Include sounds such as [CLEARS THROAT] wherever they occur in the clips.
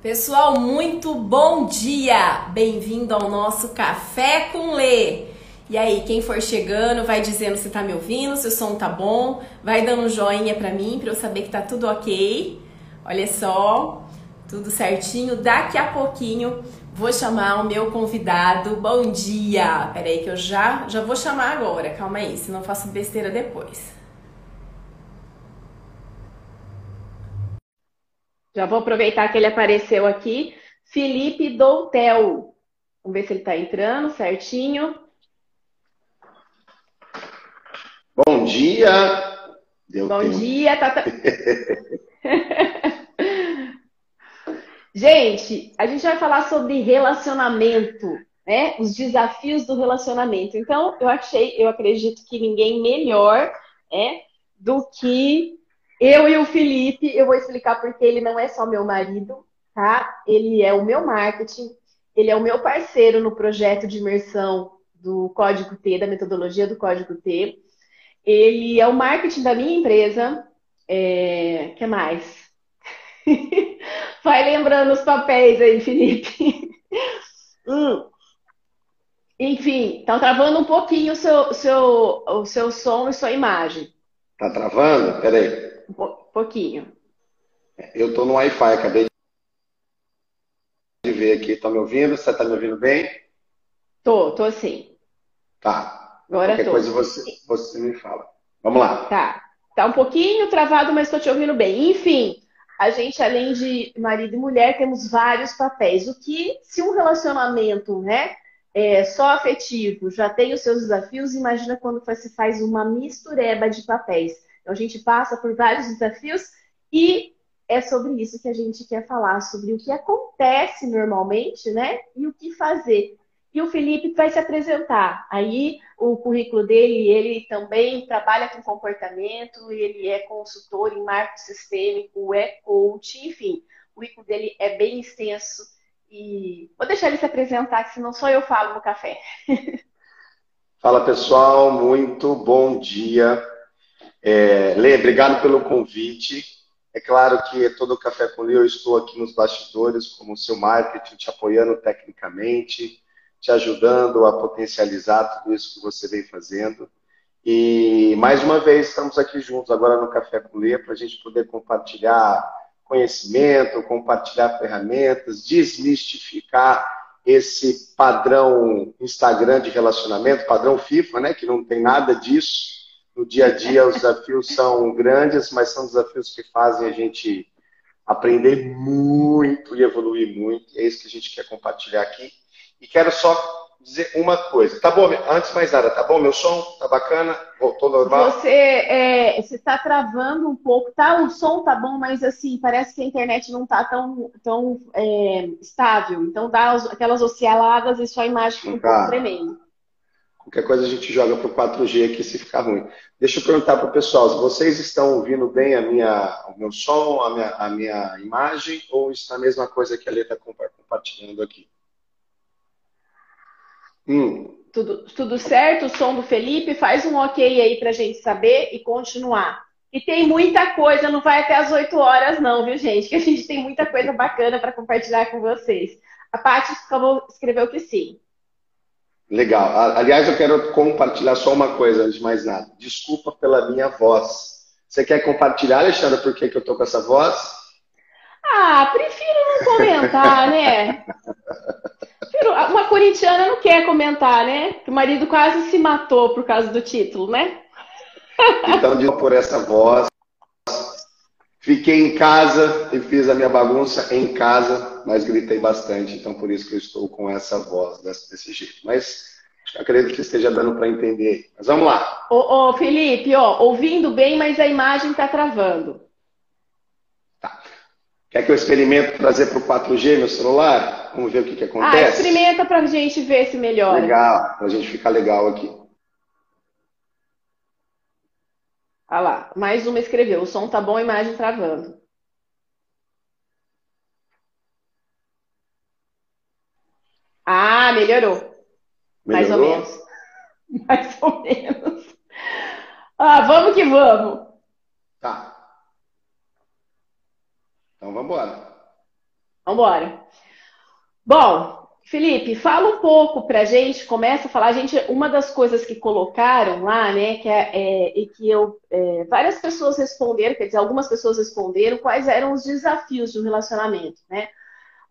Pessoal, muito bom dia! Bem-vindo ao nosso Café com Lê. E aí, quem for chegando, vai dizendo se tá me ouvindo, se o som tá bom, vai dando um joinha pra mim, pra eu saber que tá tudo ok. Olha só, tudo certinho. Daqui a pouquinho vou chamar o meu convidado. Bom dia! Peraí que eu já, já vou chamar agora, calma aí, se não faço besteira depois. Já vou aproveitar que ele apareceu aqui. Felipe Doutel. Vamos ver se ele está entrando certinho. Bom dia! Deu Bom tempo. dia, Tata. [LAUGHS] gente, a gente vai falar sobre relacionamento, né? Os desafios do relacionamento. Então, eu achei, eu acredito que ninguém melhor, né, do que eu e o Felipe, eu vou explicar porque ele não é só meu marido, tá? Ele é o meu marketing, ele é o meu parceiro no projeto de imersão do Código T, da metodologia do Código T. Ele é o marketing da minha empresa. É... que mais? [LAUGHS] Vai lembrando os papéis aí, Felipe. [LAUGHS] hum. Enfim, tá travando um pouquinho o seu, seu, o seu som e sua imagem. Tá travando? Peraí. Um pouquinho. Eu estou no Wi-Fi, acabei de ver aqui. Está me ouvindo? Você está me ouvindo bem? Tô, tô sim. Tá. Agora Qualquer tô. coisa você, você me fala. Vamos lá. Tá. Tá um pouquinho travado, mas estou te ouvindo bem. Enfim, a gente, além de marido e mulher, temos vários papéis. O que, se um relacionamento, né, é, só afetivo já tem os seus desafios, imagina quando você faz uma mistureba de papéis. Então, a gente passa por vários desafios e é sobre isso que a gente quer falar, sobre o que acontece normalmente, né? E o que fazer. E o Felipe vai se apresentar. Aí, o currículo dele, ele também trabalha com comportamento, ele é consultor em marketing sistêmico, é coach, enfim. O currículo dele é bem extenso. E vou deixar ele se apresentar, que senão só eu falo no café. [LAUGHS] Fala pessoal, muito bom dia. É, Lê, obrigado pelo convite. É claro que todo o Café com Lê eu estou aqui nos bastidores como seu marketing, te apoiando tecnicamente, te ajudando a potencializar tudo isso que você vem fazendo. E mais uma vez estamos aqui juntos agora no Café com Lê para a gente poder compartilhar conhecimento, compartilhar ferramentas, desmistificar esse padrão Instagram de relacionamento, padrão FIFA, né, que não tem nada disso no dia a dia os desafios são grandes, mas são desafios que fazem a gente aprender muito e evoluir muito. É isso que a gente quer compartilhar aqui. E quero só dizer uma coisa. Tá bom, antes mais nada, tá bom? Meu som tá bacana? Voltou normal? Você é, está travando um pouco, tá? O som tá bom, mas assim, parece que a internet não tá tão, tão é, estável. Então dá aquelas osciladas e sua imagem fica um tá. pouco tremendo. Qualquer coisa a gente joga para o 4G aqui se ficar ruim. Deixa eu perguntar para o pessoal, vocês estão ouvindo bem a minha, o meu som, a minha, a minha imagem, ou está a mesma coisa que a Lê está compartilhando aqui? Hum. Tudo, tudo certo? O som do Felipe? Faz um ok aí para a gente saber e continuar. E tem muita coisa, não vai até as 8 horas não, viu gente? Que a gente tem muita coisa bacana para compartilhar com vocês. A Paty escreveu que sim. Legal. Aliás, eu quero compartilhar só uma coisa antes de mais nada. Desculpa pela minha voz. Você quer compartilhar, Alexandre, por que, que eu tô com essa voz? Ah, prefiro não comentar, [LAUGHS] né? Uma corintiana não quer comentar, né? Que o marido quase se matou por causa do título, né? Então, por essa voz, Fiquei em casa e fiz a minha bagunça em casa, mas gritei bastante, então por isso que eu estou com essa voz desse jeito. Mas acredito que esteja dando para entender. Mas vamos lá. Ô, ô, Felipe, ó, ouvindo bem, mas a imagem está travando. Tá. Quer que eu experimente trazer para o 4G meu celular? Vamos ver o que, que acontece. Ah, experimenta para a gente ver se melhora. Legal, para a gente ficar legal aqui. Olha lá, mais uma escreveu. O som tá bom, a imagem travando. Ah, melhorou. melhorou. Mais ou menos. [LAUGHS] Mais ou menos. Ah, vamos que vamos. Tá. Então vamos embora. Vamos embora. Bom, Felipe, fala um pouco pra gente, começa a falar, gente, uma das coisas que colocaram lá, né, que é, é e que eu, é, várias pessoas responderam, quer dizer, algumas pessoas responderam quais eram os desafios de um relacionamento, né?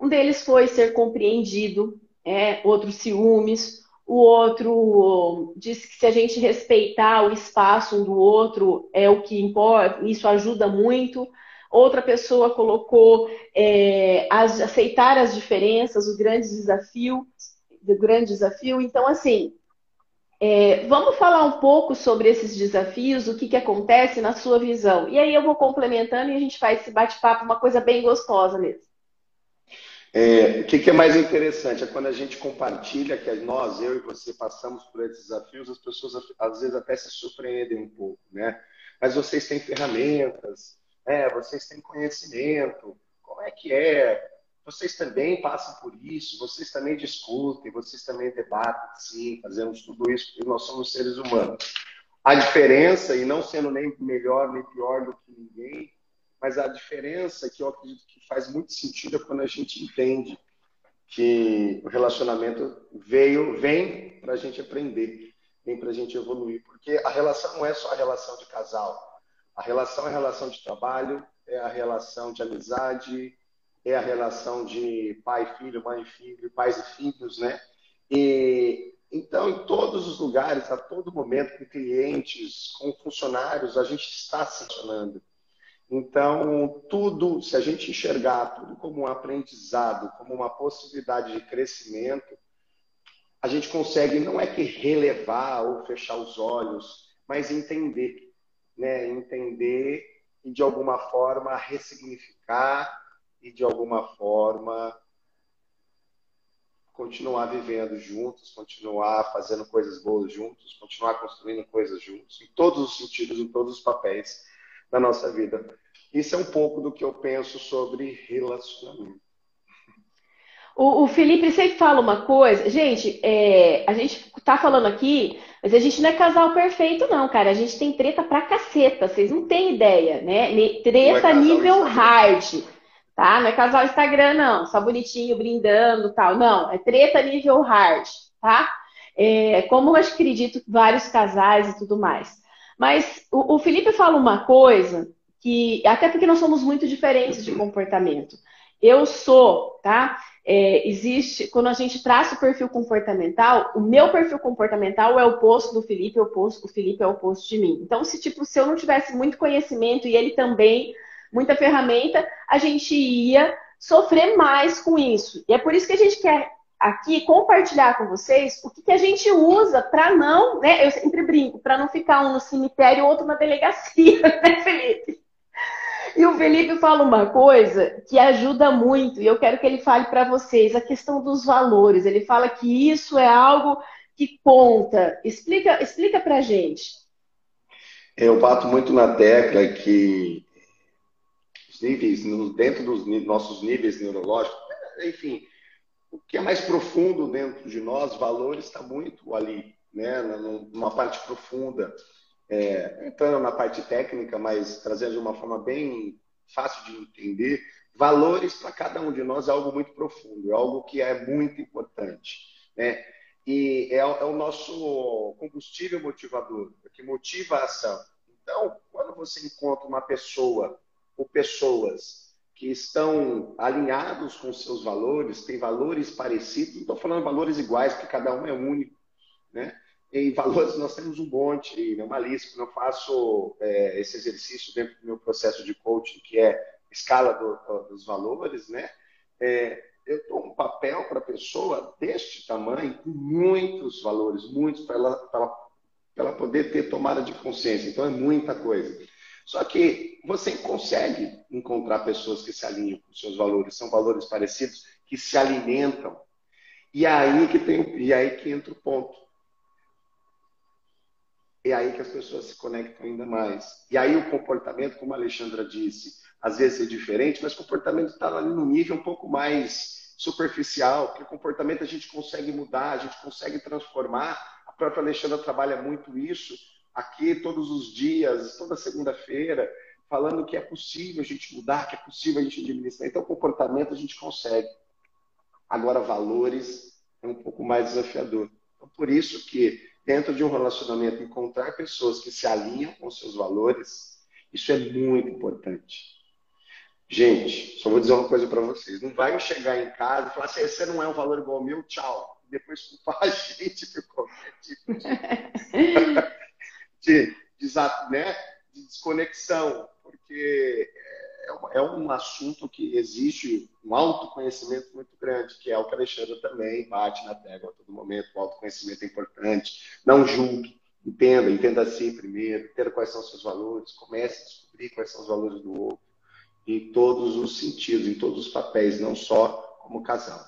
Um deles foi ser compreendido, é, outro ciúmes, o outro disse que se a gente respeitar o espaço um do outro é o que importa, isso ajuda muito. Outra pessoa colocou é, as, aceitar as diferenças, o grande desafio, o grande desafio. Então, assim, é, vamos falar um pouco sobre esses desafios, o que, que acontece na sua visão. E aí eu vou complementando e a gente faz esse bate-papo, uma coisa bem gostosa mesmo. É, o que, que, é mais interessante é quando a gente compartilha que nós, eu e você, passamos por esses desafios, as pessoas às vezes até se surpreendem um pouco, né? Mas vocês têm ferramentas, né? vocês têm conhecimento, como é que é? Vocês também passam por isso, vocês também discutem, vocês também debatem, sim, fazemos tudo isso, porque nós somos seres humanos. A diferença, e não sendo nem melhor nem pior do que ninguém, mas a diferença que eu acredito que faz muito sentido é quando a gente entende que o relacionamento veio, vem para a gente aprender, vem para a gente evoluir, porque a relação não é só a relação de casal, a relação é a relação de trabalho, é a relação de amizade, é a relação de pai, filho, mãe, filho, pais e filhos, né? E então, em todos os lugares, a todo momento, com clientes, com funcionários, a gente está se relacionando. Então, tudo, se a gente enxergar tudo como um aprendizado, como uma possibilidade de crescimento, a gente consegue, não é que relevar ou fechar os olhos, mas entender, né? Entender e de alguma forma ressignificar e de alguma forma continuar vivendo juntos, continuar fazendo coisas boas juntos, continuar construindo coisas juntos, em todos os sentidos, em todos os papéis da nossa vida. Isso é um pouco do que eu penso sobre relacionamento. O, o Felipe sempre fala uma coisa, gente, é, a gente tá falando aqui, mas a gente não é casal perfeito, não, cara. A gente tem treta pra caceta, vocês não têm ideia, né? Treta é nível hard, tá? Não é casal Instagram, não, só bonitinho, brindando tal. Não, é treta nível hard, tá? É, como eu acredito vários casais e tudo mais. Mas o, o Felipe fala uma coisa que, até porque nós somos muito diferentes de comportamento. Eu sou, tá? É, existe, quando a gente traça o perfil comportamental, o meu perfil comportamental é o oposto do Felipe, é o, oposto, o Felipe é o oposto de mim. Então, se tipo, se eu não tivesse muito conhecimento e ele também, muita ferramenta, a gente ia sofrer mais com isso. E é por isso que a gente quer aqui compartilhar com vocês o que, que a gente usa para não, né? Eu sempre brinco, para não ficar um no cemitério e outro na delegacia, [LAUGHS] né, Felipe? E o Felipe fala uma coisa que ajuda muito, e eu quero que ele fale para vocês, a questão dos valores. Ele fala que isso é algo que conta. Explica, explica pra gente. Eu bato muito na tecla que os níveis, dentro dos nossos níveis neurológicos, enfim, o que é mais profundo dentro de nós, valores, está muito ali, né? numa parte profunda. É, entrando na parte técnica, mas trazendo de uma forma bem fácil de entender, valores para cada um de nós é algo muito profundo, é algo que é muito importante. Né? E é, é o nosso combustível motivador, que motiva a ação. Então, quando você encontra uma pessoa ou pessoas que estão alinhados com seus valores, têm valores parecidos, não estou falando valores iguais, porque cada um é único, né? Em valores nós temos um monte, né? uma lista, quando eu faço é, esse exercício dentro do meu processo de coaching, que é escala do, dos valores, né? É, eu dou um papel para a pessoa deste tamanho, com muitos valores, muitos, para ela, ela, ela poder ter tomada de consciência. Então é muita coisa. Só que você consegue encontrar pessoas que se alinham com seus valores, são valores parecidos, que se alimentam. E aí que tem, e aí que entra o ponto. É aí que as pessoas se conectam ainda mais. E aí o comportamento, como a Alexandra disse, às vezes é diferente, mas o comportamento está ali no nível um pouco mais superficial, porque o comportamento a gente consegue mudar, a gente consegue transformar. A própria Alexandra trabalha muito isso aqui todos os dias, toda segunda-feira, falando que é possível a gente mudar, que é possível a gente administrar. Então, comportamento a gente consegue. Agora, valores é um pouco mais desafiador. Então, por isso que, dentro de um relacionamento, encontrar pessoas que se alinham com seus valores, isso é muito importante. Gente, só vou dizer uma coisa para vocês. Não vai chegar em casa e falar assim, esse não é um valor igual ao meu, tchau. Depois culpar [LAUGHS] a gente por qualquer tipo de, de, de, né, de desconexão. Porque é, é um assunto que existe um autoconhecimento muito grande, que é o que a Alexandra também bate na tecla a todo momento. O autoconhecimento é importante. Não julgue, entenda, entenda assim primeiro, entenda quais são os seus valores, comece a descobrir quais são os valores do outro em todos os sentidos, em todos os papéis, não só como casal.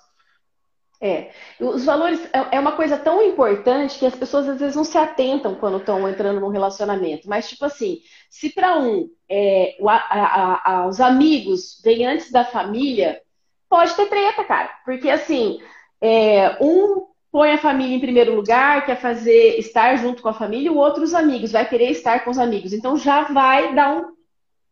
É, os valores é, é uma coisa tão importante que as pessoas às vezes não se atentam quando estão entrando num relacionamento. Mas, tipo assim, se para um é, a, a, a, os amigos vêm antes da família, pode ter treta, cara. Porque, assim, é, um põe a família em primeiro lugar, quer fazer estar junto com a família, o outro os amigos, vai querer estar com os amigos. Então já vai dar um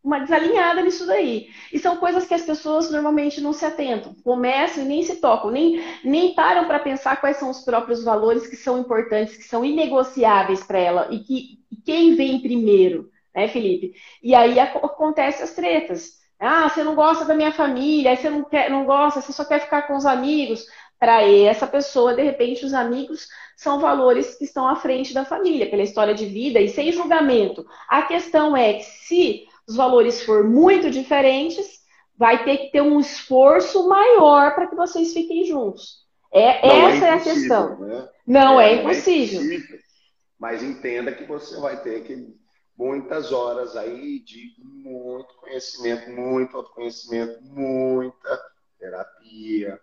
uma desalinhada nisso daí. E são coisas que as pessoas normalmente não se atentam. Começam e nem se tocam, nem, nem param para pensar quais são os próprios valores que são importantes, que são inegociáveis para ela e que e quem vem primeiro, né, Felipe? E aí acontecem as tretas. Ah, você não gosta da minha família, você não, quer, não gosta, você só quer ficar com os amigos. Para essa pessoa, de repente, os amigos são valores que estão à frente da família, pela história de vida e sem julgamento. A questão é que se os valores for muito diferentes, vai ter que ter um esforço maior para que vocês fiquem juntos. É, não essa é, é, a questão. Né? Não, é, é impossível. é impossível. Mas entenda que você vai ter que muitas horas aí de muito conhecimento, muito autoconhecimento, muita terapia,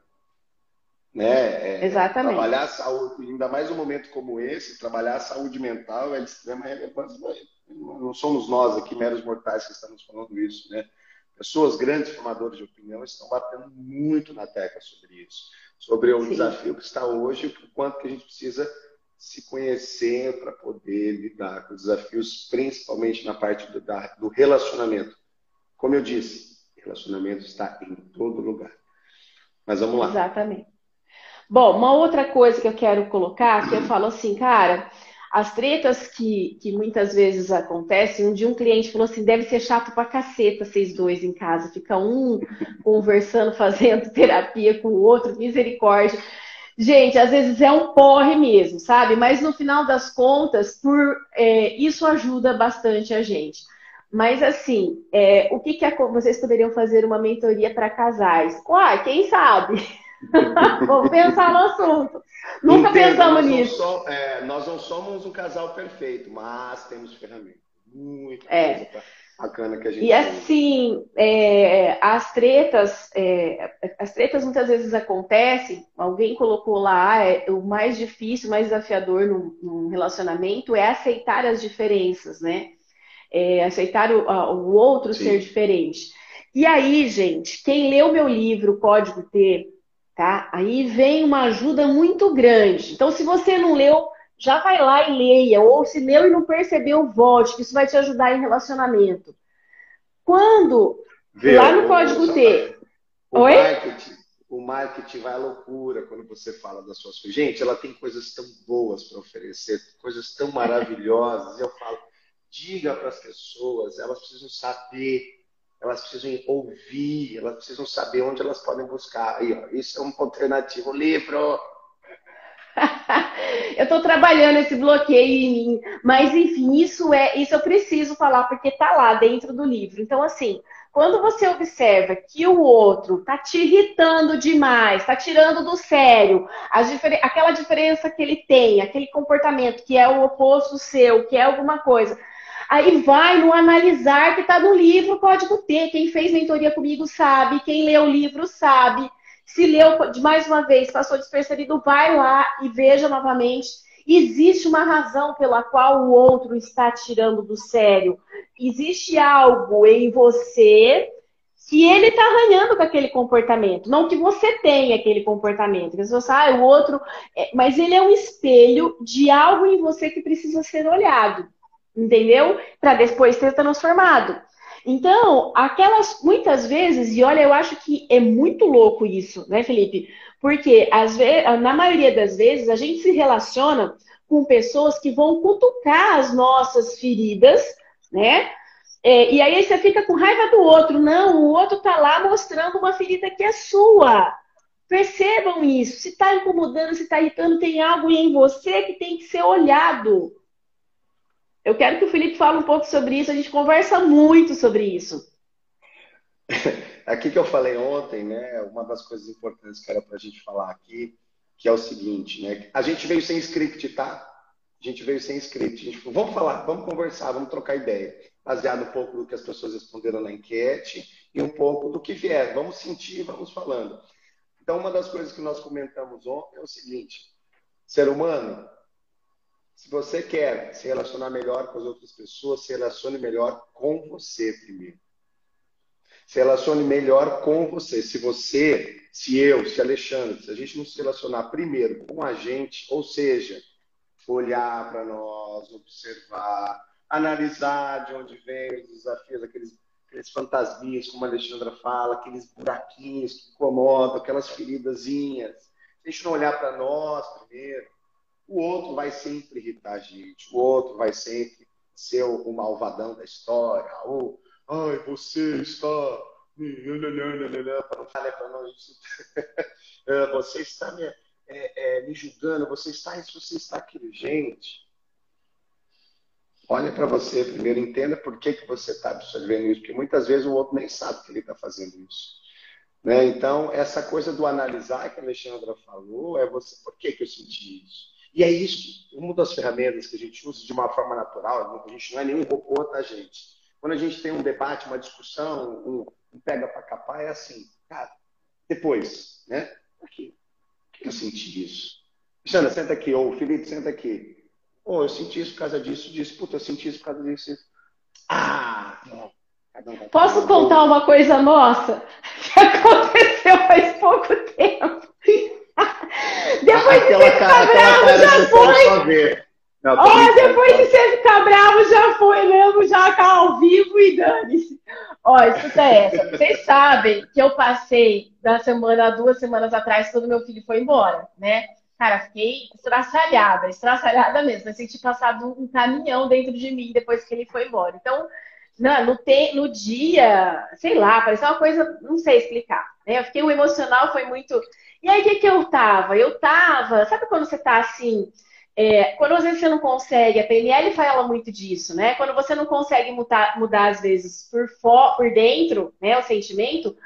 né? É, Exatamente. Trabalhar a saúde, ainda mais um momento como esse, trabalhar a saúde mental é de extrema relevância não somos nós aqui, meros mortais, que estamos falando isso, né? Pessoas grandes formadores de opinião estão batendo muito na tecla sobre isso, sobre o Sim. desafio que está hoje, o quanto que a gente precisa se conhecer para poder lidar com os desafios, principalmente na parte do, da, do relacionamento. Como eu disse, relacionamento está em todo lugar. Mas vamos lá. Exatamente. Bom, uma outra coisa que eu quero colocar, que eu [CLEARS THROAT] falo assim, cara, as tretas que, que muitas vezes acontecem, um dia um cliente falou assim, deve ser chato pra caceta vocês dois em casa, fica um conversando, [LAUGHS] fazendo terapia com o outro, misericórdia. Gente, às vezes é um porre mesmo, sabe? Mas no final das contas, por é, isso ajuda bastante a gente. Mas assim, é, o que, que vocês poderiam fazer uma mentoria para casais? Uai, quem sabe? [LAUGHS] [LAUGHS] Vamos pensar no assunto. Nunca Entendo, pensamos nisso. Não é, nós não somos um casal perfeito, mas temos ferramentas. Muito é. bacana que a gente E assim, é, as tretas, é, as tretas muitas vezes acontecem, alguém colocou lá, é, o mais difícil, o mais desafiador num, num, relacionamento é aceitar as diferenças, né? É, aceitar o, o outro Sim. ser diferente. E aí, gente, quem leu meu livro Código T, tá? Aí vem uma ajuda muito grande. Então, se você não leu, já vai lá e leia. Ou se leu e não percebeu, volte, que isso vai te ajudar em relacionamento. Quando, Viu? lá no Código T... O Oi? Marketing, o marketing vai à loucura quando você fala das suas coisas. Gente, ela tem coisas tão boas para oferecer, coisas tão maravilhosas. Eu falo, diga para as pessoas, elas precisam saber elas precisam ouvir, elas precisam saber onde elas podem buscar. Aí, ó, isso é um alternativo. Livro! [LAUGHS] eu estou trabalhando esse bloqueio em mim, mas enfim, isso é, isso eu preciso falar porque está lá dentro do livro. Então, assim, quando você observa que o outro está te irritando demais, está tirando do sério difer aquela diferença que ele tem, aquele comportamento que é o oposto seu, que é alguma coisa, Aí vai no analisar que está no livro Código T. Quem fez mentoria comigo sabe, quem leu o livro sabe. Se leu de mais uma vez, passou despercebido, vai lá e veja novamente. Existe uma razão pela qual o outro está tirando do sério. Existe algo em você que ele está arranhando com aquele comportamento. Não que você tenha aquele comportamento. Que você, ah, o outro. É... Mas ele é um espelho de algo em você que precisa ser olhado entendeu? Para depois ser transformado. Então, aquelas muitas vezes, e olha, eu acho que é muito louco isso, né, Felipe? Porque às vezes, na maioria das vezes a gente se relaciona com pessoas que vão cutucar as nossas feridas, né? É, e aí você fica com raiva do outro. Não, o outro tá lá mostrando uma ferida que é sua. Percebam isso. Se está incomodando, se está irritando, tem algo em você que tem que ser olhado. Eu quero que o Felipe fale um pouco sobre isso. A gente conversa muito sobre isso. [LAUGHS] Aqui que eu falei ontem, né? Uma das coisas importantes que era para a gente falar aqui, que é o seguinte, né? A gente veio sem script, tá? A gente veio sem script. A gente falou, vamos falar, vamos conversar, vamos trocar ideia. Baseado um pouco do que as pessoas responderam na enquete e um pouco do que vier. Vamos sentir, vamos falando. Então, uma das coisas que nós comentamos ontem é o seguinte: ser humano, se você quer se relacionar melhor com as outras pessoas, se relacione melhor com você primeiro. Se relacione melhor com você. Se você, se eu, se Alexandre, se a gente não se relacionar primeiro com a gente, ou seja, olhar para nós, observar, analisar de onde vem os desafios, aqueles, aqueles fantasminhas, como a Alexandra fala, aqueles buraquinhos que incomodam, aquelas feridazinhas. Se a gente não olhar para nós primeiro, o outro vai sempre irritar a gente, o outro vai sempre ser o, malvadão da história, ou, ai, você está para nós, [LAUGHS] você está me é, é, me julgando, você está isso, você está aquilo. Gente, olha para você primeiro, entenda por que, que você está absorvendo isso, porque muitas vezes o outro nem sabe que ele está fazendo isso. Né? Então, essa coisa do analisar que a Alexandra falou, é você, por que, que eu senti isso? E é isso, uma das ferramentas que a gente usa de uma forma natural, a gente não é nenhum robô, tá, gente? Quando a gente tem um debate, uma discussão, um, um pega para capar, é assim, cara, depois, né? Aqui, que eu senti isso? Xana, senta aqui. Ou Felipe, senta aqui. Ou oh, eu senti isso por causa disso, disso. Puta, eu senti isso por causa disso. Ah, não. Posso contar uma coisa nossa [LAUGHS] que aconteceu faz pouco tempo? [LAUGHS] Depois de você ficar bravo, já foi. Não, oh, depois de você ficar bravo, já foi mesmo, já cá ao vivo e dane-se. Ó, escuta essa. Vocês sabem que eu passei da semana, duas semanas atrás, quando meu filho foi embora, né? Cara, fiquei estraçalhada, estraçalhada mesmo. Eu senti passado um caminhão dentro de mim depois que ele foi embora. Então, não, no, te, no dia, sei lá, parecia uma coisa, não sei explicar. Né? Eu fiquei, o emocional foi muito. E aí, o que, que eu tava? Eu tava, sabe quando você tá assim, é, quando às vezes você não consegue, a PNL fala muito disso, né? Quando você não consegue mudar, mudar às vezes, por, for, por dentro, né, o sentimento,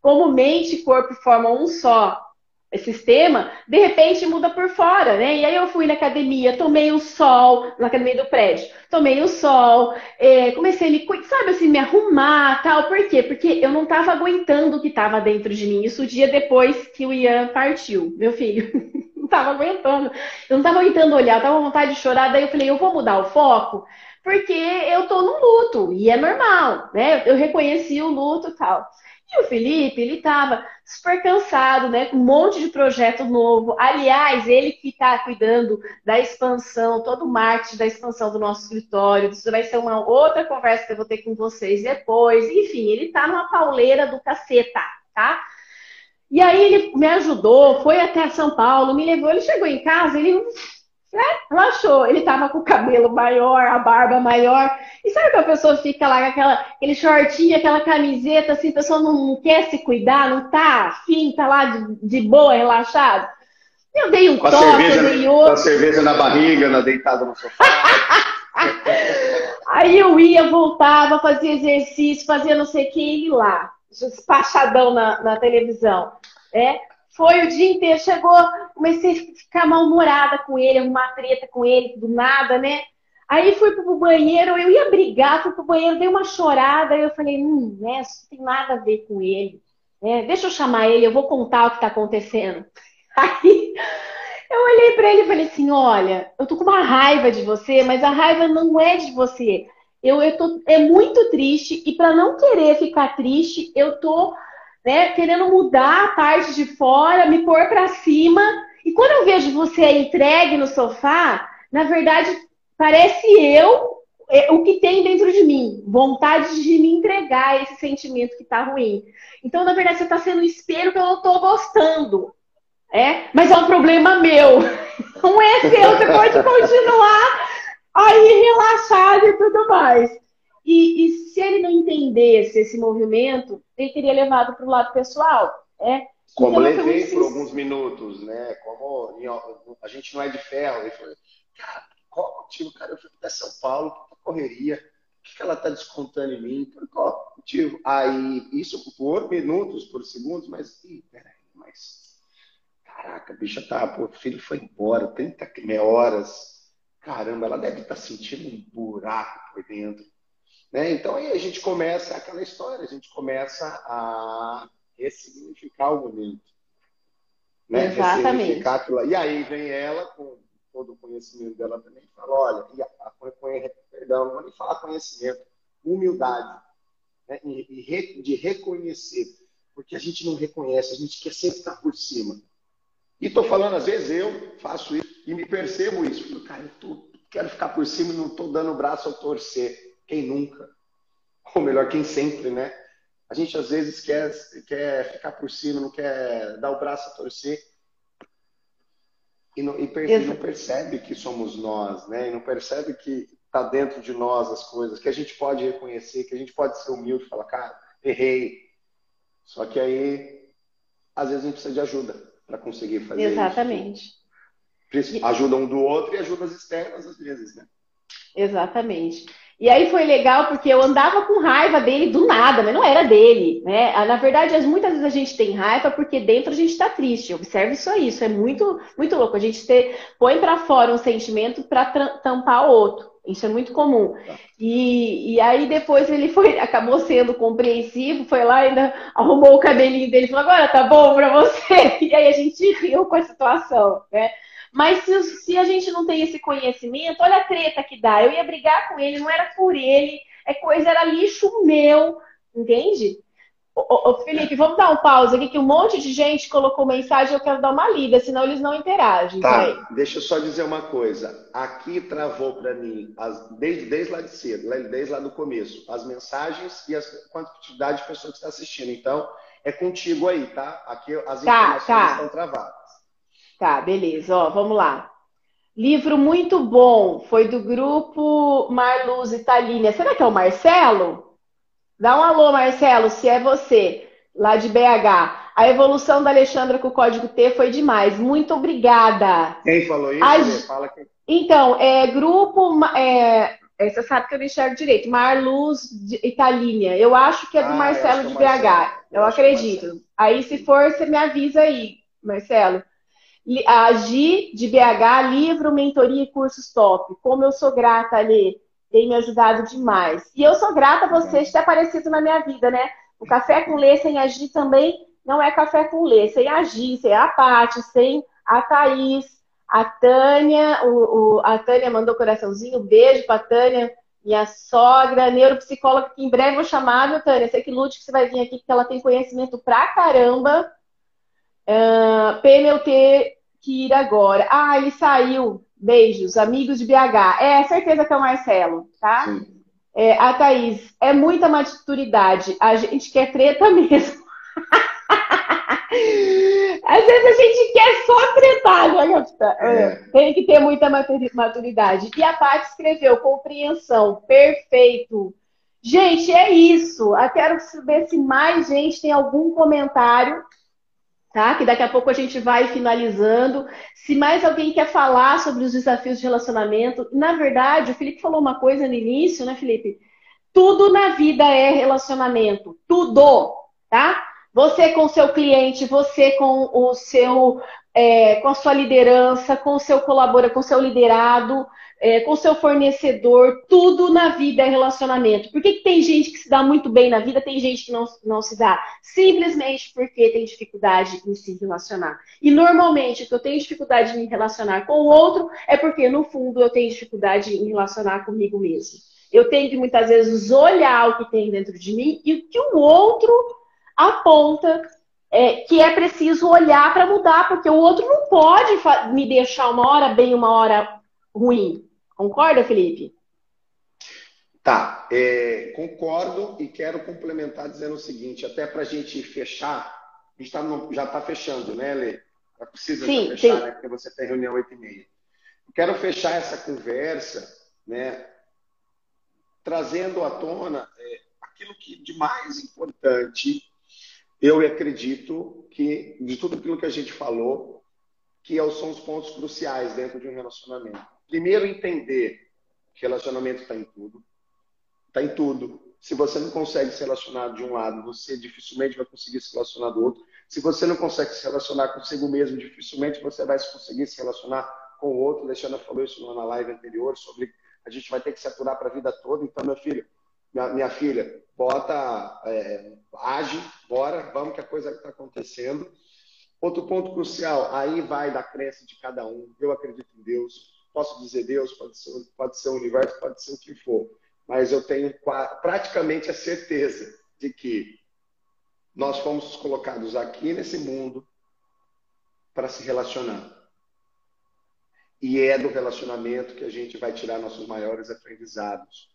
como mente e corpo formam um só sistema, de repente muda por fora, né? E aí eu fui na academia, tomei o sol, na academia do prédio, tomei o sol, é, comecei a me, sabe assim, me arrumar, tal. Por quê? Porque eu não estava aguentando o que estava dentro de mim. Isso o dia depois que o Ian partiu, meu filho. [LAUGHS] não tava aguentando. Eu não tava aguentando olhar, eu tava com vontade de chorar. Daí eu falei, eu vou mudar o foco, porque eu tô no luto, e é normal, né? Eu reconheci o luto e tal. E o Felipe, ele tava super cansado, né? Com um monte de projeto novo. Aliás, ele que está cuidando da expansão, todo o marketing da expansão do nosso escritório. Isso vai ser uma outra conversa que eu vou ter com vocês depois. Enfim, ele tá numa pauleira do caceta, tá? E aí ele me ajudou, foi até São Paulo, me levou, ele chegou em casa, ele né, relaxou. Ele tava com o cabelo maior, a barba maior. E sabe que a pessoa fica lá com aquela, aquele shortinho, aquela camiseta, assim, a pessoa não, quer se cuidar, não tá afim, tá lá de, de boa, relaxado. Eu dei um com toque, cerveja, eu dei outro. Com a cerveja na barriga, na deitada no sofá. [LAUGHS] Aí eu ia, voltava, fazia exercício, fazia não sei o que, e lá despachadão na, na televisão. É, foi o dia inteiro, chegou, comecei a ficar mal-humorada com ele, arrumar treta com ele, do nada, né? Aí fui pro banheiro, eu ia brigar, fui pro banheiro, dei uma chorada, e eu falei, hum, né, isso não tem nada a ver com ele. Né? Deixa eu chamar ele, eu vou contar o que tá acontecendo. [LAUGHS] Aí eu olhei para ele e falei assim: olha, eu tô com uma raiva de você, mas a raiva não é de você eu, eu tô, é muito triste e para não querer ficar triste, eu tô né, querendo mudar a parte de fora, me pôr para cima. E quando eu vejo você entregue no sofá, na verdade parece eu é, o que tem dentro de mim, vontade de me entregar esse sentimento que está ruim. Então, na verdade, você está sendo um espelho que eu não estou gostando. É? Mas é um problema meu. [LAUGHS] Não é seu, você pode continuar aí relaxado e tudo mais. E, e, se ele não entendesse esse movimento, ele teria levado para o lado pessoal. É? Como então, levei por alguns minutos, né? Como a gente não é de ferro. Ele falou, cara, qual motivo, cara? Eu fui até São Paulo, que correria, o que ela está descontando em mim? Por qual motivo? Aí, isso por minutos, por segundos, mas, ih, peraí, mas. Caraca, a bicha tá, pô, o filho foi embora, 30 horas. Caramba, ela deve estar tá sentindo um buraco por dentro. Né? Então aí a gente começa aquela história, a gente começa a ressignificar o momento. Né? Exatamente. E aí vem ela com todo o conhecimento dela também e fala, olha, e a, a, perdão, não vou nem falar conhecimento, humildade, né? e, e de reconhecer, porque a gente não reconhece, a gente quer sempre estar por cima. E estou falando, às vezes eu faço isso e me percebo isso. Cara, eu tô, quero ficar por cima e não estou dando o braço ao torcer. Quem nunca? [LAUGHS] Ou melhor, quem sempre, né? A gente às vezes quer, quer ficar por cima, não quer dar o braço a torcer e não, e percebe, não percebe que somos nós, né? E não percebe que está dentro de nós as coisas, que a gente pode reconhecer, que a gente pode ser humilde e falar, cara, errei. Só que aí, às vezes a gente precisa de ajuda para conseguir fazer Exatamente. isso. Ajuda um do outro e ajudas externas às vezes, né? Exatamente. E aí foi legal porque eu andava com raiva dele do nada, mas não era dele, né? Ah, na verdade, muitas vezes a gente tem raiva porque dentro a gente está triste. Observe só isso, é muito, muito louco. A gente ter, põe para fora um sentimento para tampar outro. Isso é muito comum. E, e aí depois ele foi, [LAUGHS] acabou sendo compreensivo, foi lá ainda arrumou o cabelinho dele e falou: agora tá bom para você. [LAUGHS] E aí a gente riu com a situação, né? Mas se, se, a gente não tem esse conhecimento, olha a treta que dá. Eu ia brigar com ele, não era por ele, é coisa, era lixo meu, entende? Ô, ô, Felipe, vamos dar um pause aqui, que um monte de gente colocou mensagem, eu quero dar uma lida, senão eles não interagem. Tá, deixa eu só dizer uma coisa. Aqui travou para mim, as, desde, desde lá de cedo, desde lá do começo, as mensagens e a quantidade de pessoas que estão assistindo. Então, é contigo aí, tá? Aqui as tá, informações tá. estão travadas. Tá, beleza. Ó, vamos lá. Livro muito bom. Foi do grupo Marluz Italínia. Será que é o Marcelo? Dá um alô, Marcelo, se é você, lá de BH. A evolução da Alexandra com o código T foi demais. Muito obrigada. Quem falou isso? A... Fala que... Então, é grupo. É... é você sabe que eu não enxergo direito. Marluz Italínia. Eu acho que é do ah, Marcelo de BH. Marcelo. Eu, eu acredito. Aí, se for, você me avisa aí, Marcelo. A Gi, de BH, livro, mentoria e cursos top. Como eu sou grata, Ali, tem me ajudado demais. E eu sou grata a você ter aparecido na minha vida, né? O Café com Lê sem a Gi também não é Café com Lê. Sem a Gi, sem a Paty, sem a Thaís, a Tânia, o, o, a Tânia mandou coraçãozinho, beijo pra Tânia, minha sogra, neuropsicóloga, que em breve vou chamar, viu, Tânia? Sei que lute que você vai vir aqui, porque ela tem conhecimento pra caramba. Uh, PMLT que ir agora. Ah, ele saiu. Beijos, amigos de BH. É, certeza que é o Marcelo, tá? Sim. É, a Thaís, é muita maturidade. A gente quer treta [LAUGHS] mesmo. Às vezes a gente quer só tretar, né, é. Tem que ter muita maturidade. E a Paty escreveu compreensão, perfeito. Gente, é isso. Eu quero saber se mais gente tem algum comentário tá? Que daqui a pouco a gente vai finalizando. Se mais alguém quer falar sobre os desafios de relacionamento, na verdade, o Felipe falou uma coisa no início, né, Felipe? Tudo na vida é relacionamento, tudo, tá? Você com o seu cliente, você com o seu, é, com a sua liderança, com o seu colaborador, com o seu liderado, é, com seu fornecedor, tudo na vida é relacionamento. Por que, que, tem gente que se dá muito bem na vida, tem gente que não, não se dá? Simplesmente porque tem dificuldade em se relacionar. E normalmente, que eu tenho dificuldade em me relacionar com o outro, é porque, no fundo, eu tenho dificuldade em relacionar comigo mesmo. Eu tenho que muitas vezes olhar o que tem dentro de mim e o que o outro aponta é, que é preciso olhar para mudar, porque o outro não pode me deixar uma hora bem, uma hora ruim. Concorda, Felipe? Tá, é, concordo e quero complementar dizendo o seguinte, até para a gente fechar, a gente tá no, já está fechando, né, Lê? Precisa sim, fechar, sim. né? Porque você tem reunião 8 e meia. Quero fechar essa conversa, né? Trazendo à tona é, aquilo que de mais importante eu acredito que de tudo aquilo que a gente falou, que são os pontos cruciais dentro de um relacionamento. Primeiro, entender que relacionamento está em tudo. Está em tudo. Se você não consegue se relacionar de um lado, você dificilmente vai conseguir se relacionar do outro. Se você não consegue se relacionar consigo mesmo, dificilmente você vai conseguir se relacionar com o outro. Alexandra falou isso na live anterior sobre a gente vai ter que se aturar para a vida toda. Então, meu filho, minha, minha filha, bota, é, age, bora, vamos que a coisa está acontecendo. Outro ponto crucial, aí vai da crença de cada um. Eu acredito em Deus. Posso dizer Deus, pode ser, pode ser o universo, pode ser o que for mas eu tenho praticamente a certeza de que nós fomos colocados aqui nesse mundo para se relacionar. E é do relacionamento que a gente vai tirar nossos maiores aprendizados.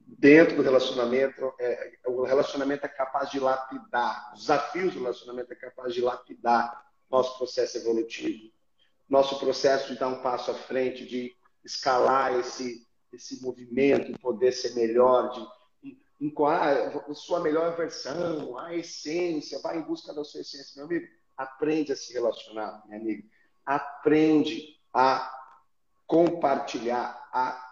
Dentro do relacionamento, é, o relacionamento é capaz de lapidar, os desafios do relacionamento é capaz de lapidar nosso processo evolutivo, nosso processo de dar um passo à frente, de escalar esse esse movimento, poder ser melhor, de encontrar a sua melhor versão, a essência, vai em busca da sua essência. Meu amigo, aprende a se relacionar, meu amigo. Aprende a compartilhar, a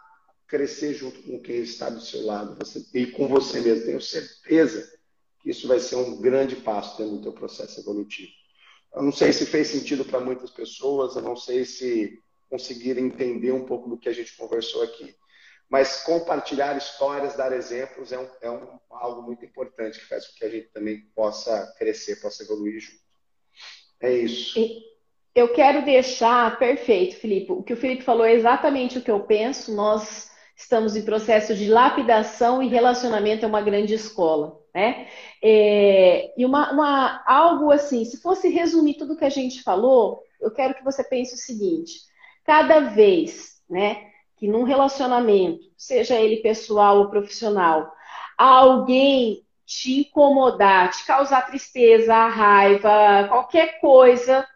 crescer junto com quem está do seu lado você, e com você mesmo. Tenho certeza que isso vai ser um grande passo dentro do teu processo evolutivo. Eu não sei se fez sentido para muitas pessoas, eu não sei se conseguiram entender um pouco do que a gente conversou aqui. Mas compartilhar histórias, dar exemplos é, um, é um, algo muito importante que faz com que a gente também possa crescer, possa evoluir junto. É isso. Eu quero deixar perfeito, Felipe. O que o Felipe falou é exatamente o que eu penso. Nós estamos em processo de lapidação e relacionamento é uma grande escola, né? É, e uma, uma, algo assim, se fosse resumir tudo que a gente falou, eu quero que você pense o seguinte: cada vez, né? que num relacionamento, seja ele pessoal ou profissional, alguém te incomodar, te causar tristeza, raiva, qualquer coisa,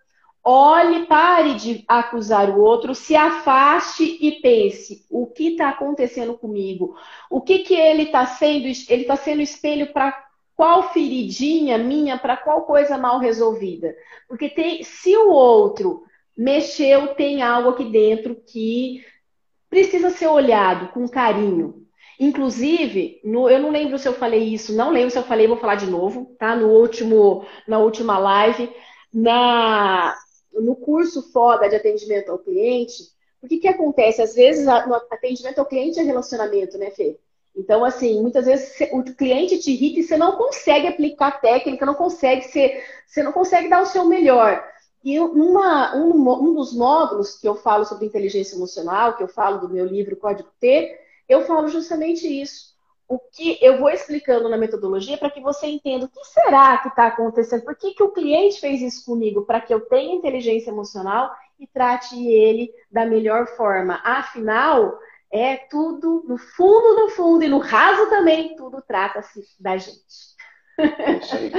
olhe, pare de acusar o outro, se afaste e pense: o que está acontecendo comigo? O que, que ele está sendo? Ele está sendo espelho para qual feridinha minha, para qual coisa mal resolvida? Porque tem, se o outro mexeu, tem algo aqui dentro que precisa ser olhado com carinho. Inclusive, no, eu não lembro se eu falei isso, não lembro se eu falei, vou falar de novo, tá? No último, na última live, na, no curso foda de atendimento ao cliente, o que, que acontece? Às vezes, no atendimento ao cliente é relacionamento, né, Fê? Então, assim, muitas vezes o cliente te irrita e você não consegue aplicar técnica, não consegue ser, você não consegue dar o seu melhor. E uma, um, um dos módulos que eu falo sobre inteligência emocional, que eu falo do meu livro Código T, eu falo justamente isso. O que eu vou explicando na metodologia para que você entenda o que será que está acontecendo, por que, que o cliente fez isso comigo, para que eu tenha inteligência emocional e trate ele da melhor forma. Afinal, é tudo, no fundo, no fundo, e no raso também, tudo trata-se da gente. Isso aí.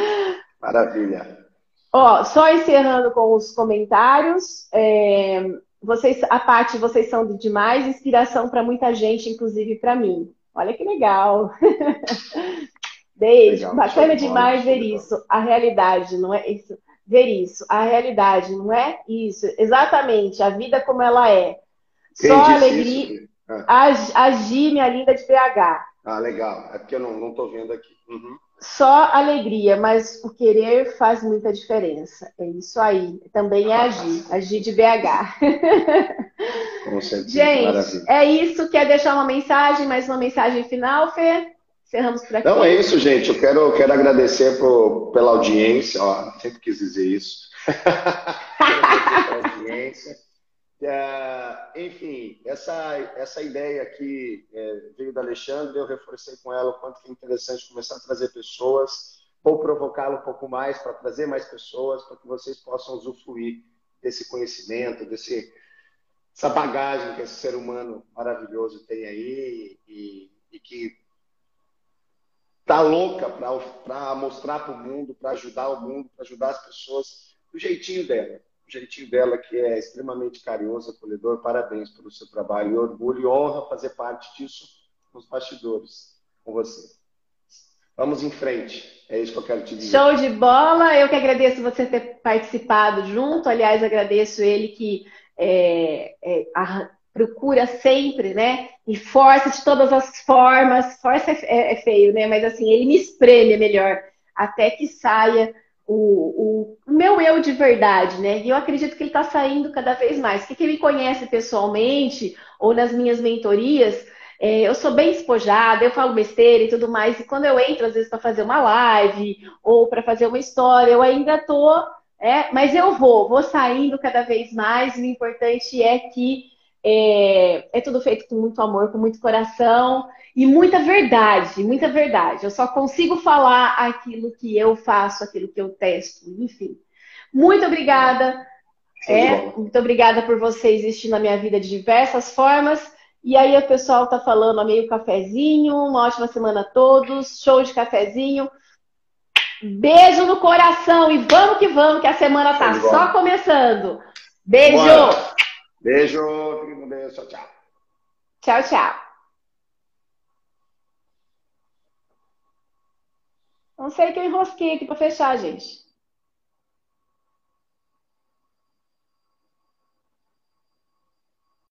Maravilha. Ó, só encerrando com os comentários. É, vocês, a parte, vocês são demais inspiração para muita gente, inclusive para mim. Olha que legal. [LAUGHS] Beijo. Legal, Bacana demais ver isso. A realidade, não é isso? Ver isso. A realidade, não é isso? Exatamente. A vida como ela é. Quem Só alegria. Ah. A, a Gi, minha linda de BH. Ah, legal. É porque eu não estou vendo aqui. Uhum só alegria, mas o querer faz muita diferença. É isso aí. Também é agir, agir de BH. Com certeza. [LAUGHS] Gente, Maravilha. é isso. Quer deixar uma mensagem, mais uma mensagem final, Fê? Encerramos por aqui. Não, é isso, gente. Eu quero, quero agradecer por, pela audiência. Ó, sempre quis dizer isso. [LAUGHS] pela audiência. É, enfim, essa, essa ideia aqui é, veio da Alexandre, eu reforcei com ela o quanto que é interessante começar a trazer pessoas, ou provocá-la um pouco mais para trazer mais pessoas, para que vocês possam usufruir desse conhecimento, desse, essa bagagem que esse ser humano maravilhoso tem aí. E, e que tá louca para mostrar para o mundo, para ajudar o mundo, para ajudar as pessoas do jeitinho dela. Jeitinho dela que é extremamente carinhoso, acolhedor. Parabéns pelo seu trabalho e orgulho e honra fazer parte disso nos bastidores com você. Vamos em frente. É isso que eu quero te dizer. Show de bola. Eu que agradeço você ter participado junto. Aliás, agradeço ele que é, é, a, procura sempre, né? E força de todas as formas. Força é, é, feio, né? Mas assim, ele me espreme melhor até que saia o, o, meu eu de verdade, né? E eu acredito que ele está saindo cada vez mais. Porque quem me conhece pessoalmente ou nas minhas mentorias é, eu sou bem despojada, eu falo besteira e tudo mais, e quando eu entro, às vezes, para fazer uma live ou para fazer uma história, eu ainda tô. É, mas eu vou, vou saindo cada vez mais, e o importante é que é, é tudo feito com muito amor, com muito coração e muita verdade, muita verdade. Eu só consigo falar aquilo que eu faço, aquilo que eu testo, enfim. Muito obrigada. É, muito obrigada por você existir na minha vida de diversas formas. E aí o pessoal tá falando, meio cafezinho, uma ótima semana a todos, show de cafezinho. Beijo no coração e vamos que vamos, que a semana tá só começando. Beijo! Bora. Beijo, um beijo, tchau, tchau. Tchau, tchau. Não sei que eu enrosquei aqui para fechar, gente.